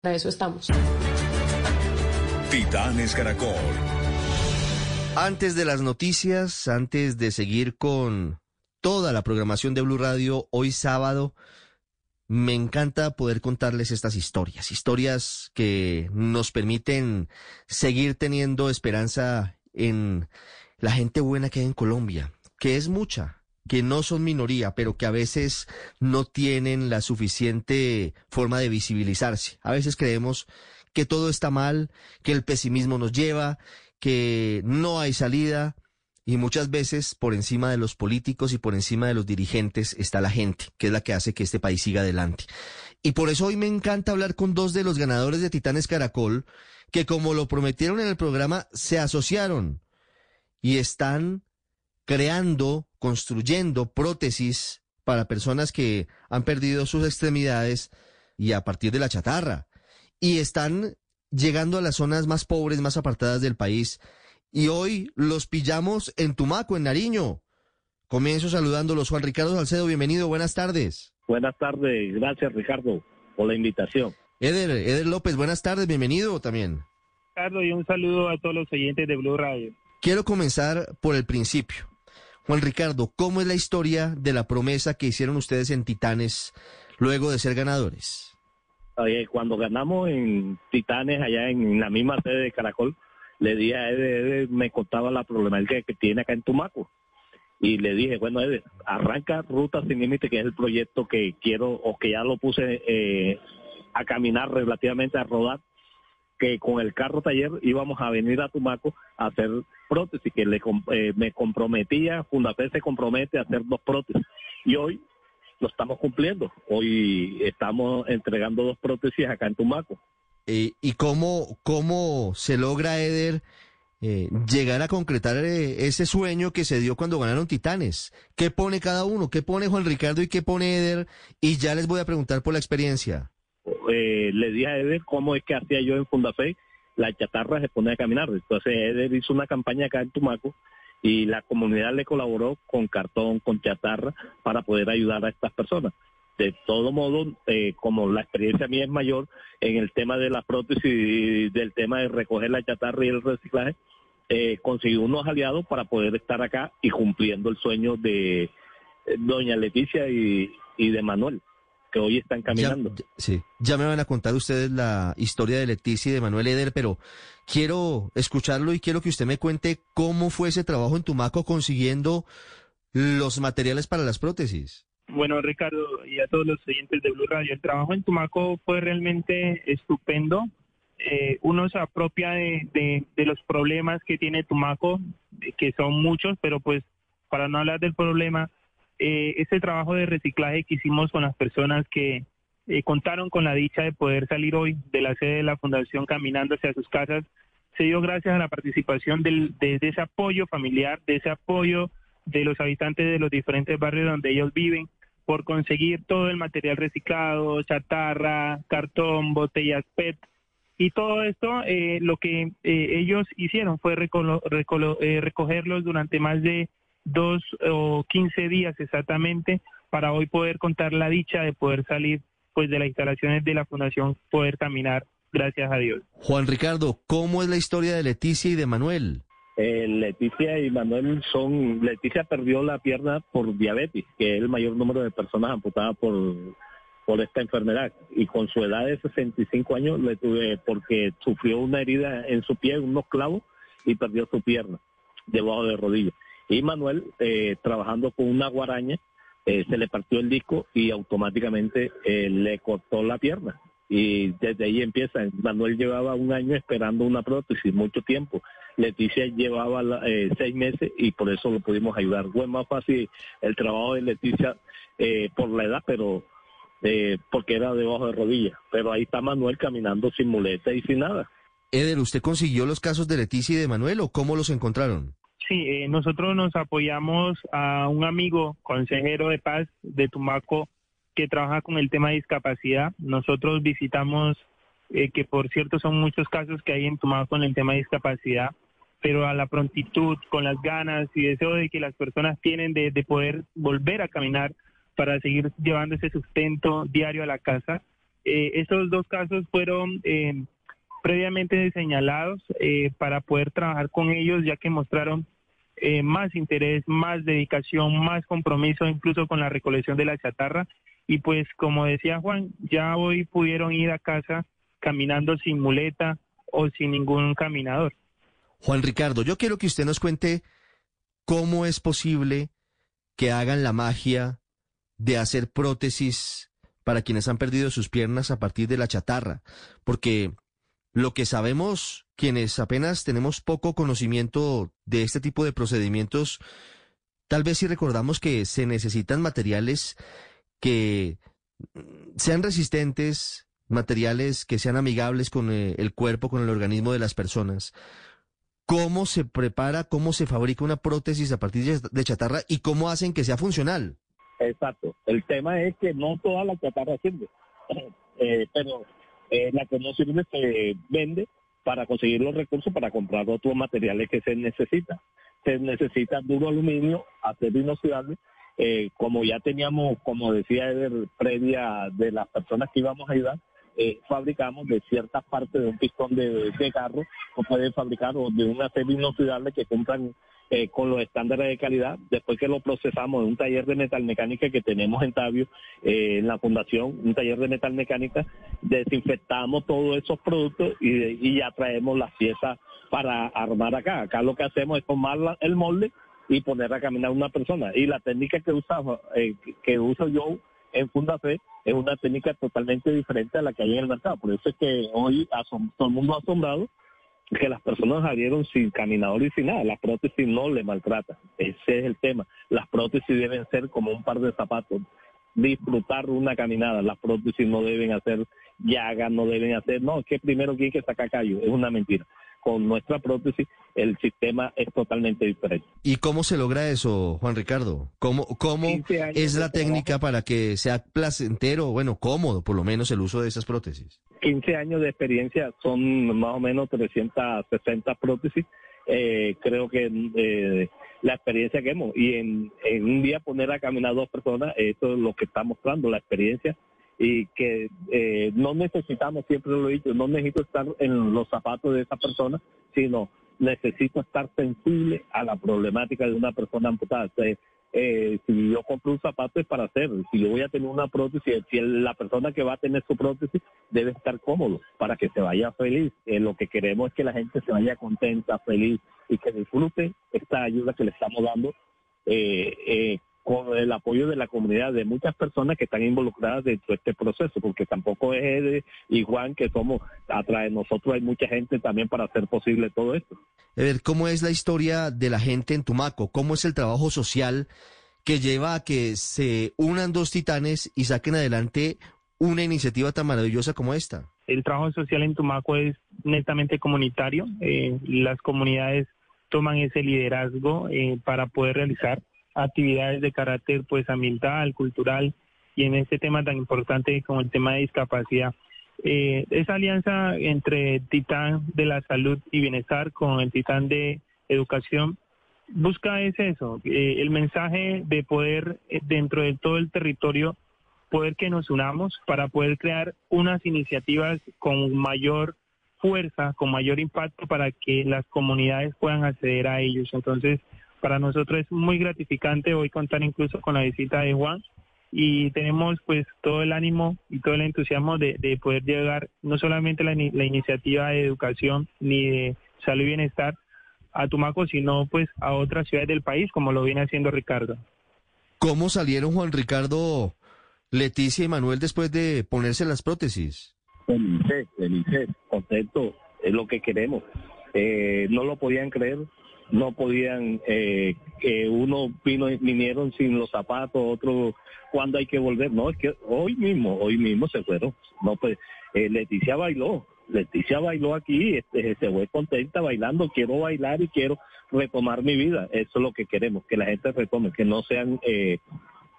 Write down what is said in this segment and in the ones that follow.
Para eso estamos. Titanes Caracol. Antes de las noticias, antes de seguir con toda la programación de Blue Radio, hoy sábado, me encanta poder contarles estas historias, historias que nos permiten seguir teniendo esperanza en la gente buena que hay en Colombia, que es mucha, que no son minoría, pero que a veces no tienen la suficiente forma de visibilizarse. A veces creemos que todo está mal, que el pesimismo nos lleva, que no hay salida, y muchas veces por encima de los políticos y por encima de los dirigentes está la gente, que es la que hace que este país siga adelante. Y por eso hoy me encanta hablar con dos de los ganadores de Titanes Caracol, que como lo prometieron en el programa, se asociaron y están creando, construyendo prótesis para personas que han perdido sus extremidades y a partir de la chatarra. Y están llegando a las zonas más pobres, más apartadas del país. Y hoy los pillamos en Tumaco, en Nariño. Comienzo saludándolos. Juan Ricardo Salcedo, bienvenido, buenas tardes. Buenas tardes, gracias Ricardo por la invitación. Eder, Eder López, buenas tardes, bienvenido también. Ricardo, y un saludo a todos los oyentes de Blue Radio. Quiero comenzar por el principio. Juan Ricardo, ¿cómo es la historia de la promesa que hicieron ustedes en Titanes luego de ser ganadores? Cuando ganamos en Titanes, allá en la misma sede de Caracol, le dije a Eder, me contaba la problemática que tiene acá en Tumaco. Y le dije, bueno, Eder, arranca Ruta Sin Límite, que es el proyecto que quiero, o que ya lo puse eh, a caminar relativamente, a rodar, que con el carro taller íbamos a venir a Tumaco a hacer prótesis, que le, eh, me comprometía, Fundafe se compromete a hacer dos prótesis. Y hoy lo estamos cumpliendo. Hoy estamos entregando dos prótesis acá en Tumaco. Eh, ¿Y cómo, cómo se logra, Eder, eh, llegar a concretar ese sueño que se dio cuando ganaron Titanes? ¿Qué pone cada uno? ¿Qué pone Juan Ricardo y qué pone Eder? Y ya les voy a preguntar por la experiencia. Eh, le dije a Eder cómo es que hacía yo en Fundafe, la chatarra se pone a caminar. Entonces Eder hizo una campaña acá en Tumaco y la comunidad le colaboró con cartón, con chatarra, para poder ayudar a estas personas. De todo modo, eh, como la experiencia mía es mayor en el tema de la prótesis y del tema de recoger la chatarra y el reciclaje, eh, conseguí unos aliados para poder estar acá y cumpliendo el sueño de eh, doña Leticia y de Manuel que hoy están caminando. Ya, sí, ya me van a contar ustedes la historia de Leticia y de Manuel Eder, pero quiero escucharlo y quiero que usted me cuente cómo fue ese trabajo en Tumaco consiguiendo los materiales para las prótesis. Bueno, Ricardo, y a todos los oyentes de Blue Radio, el trabajo en Tumaco fue realmente estupendo. Eh, uno se apropia de, de, de los problemas que tiene Tumaco, que son muchos, pero pues para no hablar del problema, eh, ese trabajo de reciclaje que hicimos con las personas que eh, contaron con la dicha de poder salir hoy de la sede de la Fundación caminando hacia sus casas, se dio gracias a la participación del, de, ese apoyo familiar, de ese apoyo de los habitantes de los diferentes barrios donde ellos viven, por conseguir todo el material reciclado, chatarra, cartón, botellas PET. Y todo esto, eh, lo que eh, ellos hicieron fue eh, recogerlos durante más de dos o quince días exactamente para hoy poder contar la dicha de poder salir pues de las instalaciones de la fundación, poder caminar, gracias a Dios. Juan Ricardo, ¿cómo es la historia de Leticia y de Manuel? Eh, Leticia y Manuel son, Leticia perdió la pierna por diabetes, que es el mayor número de personas amputadas por, por esta enfermedad. Y con su edad de 65 años le tuve, porque sufrió una herida en su pie, unos clavos, y perdió su pierna debajo de rodilla. Y Manuel, eh, trabajando con una guaraña, eh, se le partió el disco y automáticamente eh, le cortó la pierna. Y desde ahí empieza. Manuel llevaba un año esperando una prótesis, mucho tiempo. Leticia llevaba seis meses y por eso lo pudimos ayudar. Fue más fácil el trabajo de Leticia por la edad, pero porque era debajo de rodillas. Pero ahí está Manuel caminando sin muleta y sin nada. Eder, ¿usted consiguió los casos de Leticia y de Manuel o cómo los encontraron? Sí, eh, nosotros nos apoyamos a un amigo consejero de paz de Tumaco que trabaja con el tema de discapacidad. Nosotros visitamos, eh, que por cierto son muchos casos que hay en Tumaco con el tema de discapacidad, pero a la prontitud, con las ganas y deseo de que las personas tienen de, de poder volver a caminar para seguir llevando ese sustento diario a la casa, Eh, estos dos casos fueron eh, previamente señalados eh, para poder trabajar con ellos, ya que mostraron eh, más interés, más dedicación, más compromiso incluso con la recolección de la chatarra. Y pues como decía Juan, ya hoy pudieron ir a casa caminando sin muleta o sin ningún caminador. Juan Ricardo, yo quiero que usted nos cuente cómo es posible que hagan la magia de hacer prótesis para quienes han perdido sus piernas a partir de la chatarra, porque lo que sabemos quienes apenas tenemos poco conocimiento de este tipo de procedimientos, tal vez si recordamos que se necesitan materiales que sean resistentes, materiales que sean amigables con eh, el cuerpo, con el organismo de las personas. ¿Cómo se prepara, cómo se fabrica una prótesis a partir de chatarra y cómo hacen que sea funcional? Exacto. El tema es que no toda la chatarra sirve, eh, pero eh, la que no sirve se vende para conseguir los recursos para comprar otros materiales que se necesitan. Se necesita duro aluminio, acero inoxidable, eh, como ya teníamos, como decía Eder, previa de las personas que íbamos a ayudar, eh, fabricamos de ciertas partes de un pistón de, de carro, o puede fabricar o de un acero inoxidable que compran eh, con los estándares de calidad. Después que lo procesamos en un taller de metalmecánica que tenemos en Tabio, eh, en la fundación, un taller de metalmecánica, desinfectamos todos esos productos y, ya traemos las piezas para armar acá. Acá lo que hacemos es tomar el molde y poner a caminar una persona. Y la técnica que usamos, eh, que uso yo en Fundafe es una técnica totalmente diferente a la que hay en el mercado. Por eso es que hoy todo el mundo ha asombrado que las personas salieron sin caminador y sin nada. Las prótesis no le maltratan. Ese es el tema. Las prótesis deben ser como un par de zapatos. Disfrutar una caminada. Las prótesis no deben hacer llagas, no deben hacer. No, es que primero tiene que sacar callo. Es una mentira. Con nuestra prótesis el sistema es totalmente diferente. ¿Y cómo se logra eso, Juan Ricardo? ¿Cómo, cómo es la técnica para que sea placentero, bueno, cómodo por lo menos el uso de esas prótesis? 15 años de experiencia, son más o menos 360 prótesis. Eh, creo que eh, la experiencia que hemos, y en, un día poner a caminar dos personas, esto es lo que está mostrando, la experiencia, y que eh, no necesitamos, siempre lo he dicho, no necesito estar en los zapatos de esa persona, sino necesito estar sensible a la problemática de una persona amputada. Eh, si yo compro un zapato es para hacer, si yo voy a tener una prótesis, si la persona que va a tener su prótesis debe estar cómodo para que se vaya feliz. Eh, lo que queremos es que la gente se vaya contenta, feliz y que disfrute esta ayuda que le estamos dando eh, eh con el apoyo de la comunidad, de muchas personas que están involucradas dentro de este proceso, porque tampoco es Ede y Juan que somos, atrás de nosotros hay mucha gente también para hacer posible todo esto. A ver, ¿cómo es la historia de la gente en Tumaco? ¿Cómo es el trabajo social que lleva a que se unan dos titanes y saquen adelante una iniciativa tan maravillosa como esta? El trabajo social en Tumaco es netamente comunitario. Eh, las comunidades toman ese liderazgo eh, para poder realizar actividades de carácter pues ambiental, cultural y en este tema tan importante como el tema de discapacidad. Eh, esa alianza entre Titán de la Salud y Bienestar con el Titán de Educación busca es eso, eh, el mensaje de poder eh, dentro de todo el territorio, poder que nos unamos para poder crear unas iniciativas con mayor fuerza, con mayor impacto para que las comunidades puedan acceder a ellos. Entonces, para nosotros es muy gratificante hoy contar incluso con la visita de Juan y tenemos pues todo el ánimo y todo el entusiasmo de, poder llegar no solamente la, la iniciativa de educación ni de salud y bienestar a Tumaco, sino pues a otras ciudades del país como lo viene haciendo Ricardo. ¿Cómo salieron Juan Ricardo, Leticia y Manuel después de ponerse las prótesis? Felices, felices, contento, es lo que queremos. Eh, no lo podían creer, no podían, eh, que uno vino, vinieron sin los zapatos, otro cuando hay que volver. No, es que hoy mismo, hoy mismo se fueron. No, pues eh, Leticia bailó, Leticia bailó aquí, este, se fue contenta bailando, quiero bailar y quiero retomar mi vida. Eso es lo que queremos, que la gente retome, que no sean, eh,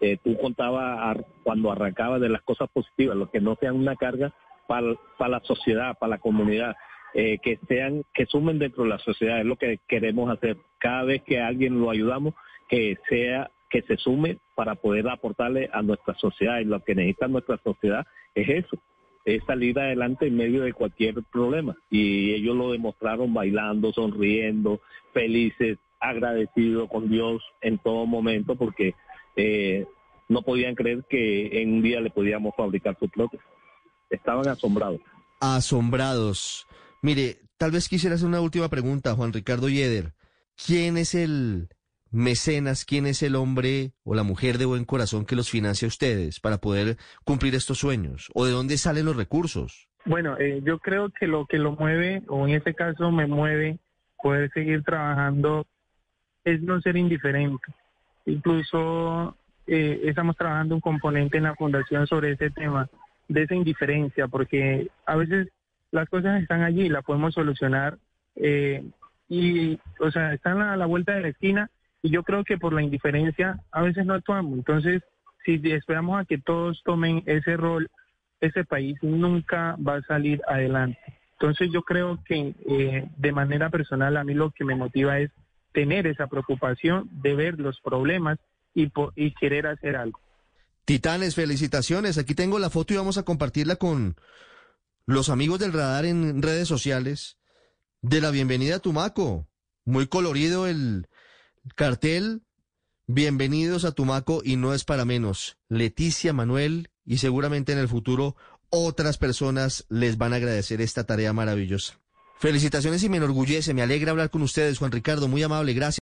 eh tú contabas cuando arrancaba de las cosas positivas, lo que no sean una carga para, para la sociedad, para la comunidad eh, que sean, que sumen dentro de la sociedad, es lo que queremos hacer. Cada vez que alguien lo ayudamos, que sea, que se sume para poder aportarle a nuestra sociedad y lo que necesita nuestra sociedad es eso, es salir adelante en medio de cualquier problema. Y ellos lo demostraron bailando, sonriendo, felices, agradecidos con Dios en todo momento porque eh, no podían creer que en un día le podíamos fabricar su prótesis. Estaban asombrados. Asombrados. Mire, tal vez quisiera hacer una última pregunta, Juan Ricardo Yeder. ¿Quién es el mecenas, quién es el hombre o la mujer de buen corazón que los financia a ustedes para poder cumplir estos sueños? ¿O de dónde salen los recursos? Bueno, eh, yo creo que lo que lo mueve, o en este caso me mueve, poder seguir trabajando es no ser indiferente. Incluso eh, estamos trabajando un componente en la fundación sobre ese tema, de esa indiferencia, porque a veces las cosas están allí, las podemos solucionar eh, y, o sea, están a la vuelta de la esquina y yo creo que por la indiferencia a veces no actuamos. Entonces, si esperamos a que todos tomen ese rol, ese país nunca va a salir adelante. Entonces yo creo que eh, de manera personal a mí lo que me motiva es tener esa preocupación de ver los problemas y, y querer hacer algo. Titanes, felicitaciones. Aquí tengo la foto y vamos a compartirla con los amigos del radar en redes sociales de la bienvenida a Tumaco. Muy colorido el, Cartel, bienvenidos a Tumaco y no es para menos. Leticia, Manuel y seguramente en el futuro otras personas les van a agradecer esta tarea maravillosa. Felicitaciones y me enorgullece, me alegra hablar con ustedes, Juan Ricardo, muy amable, gracias.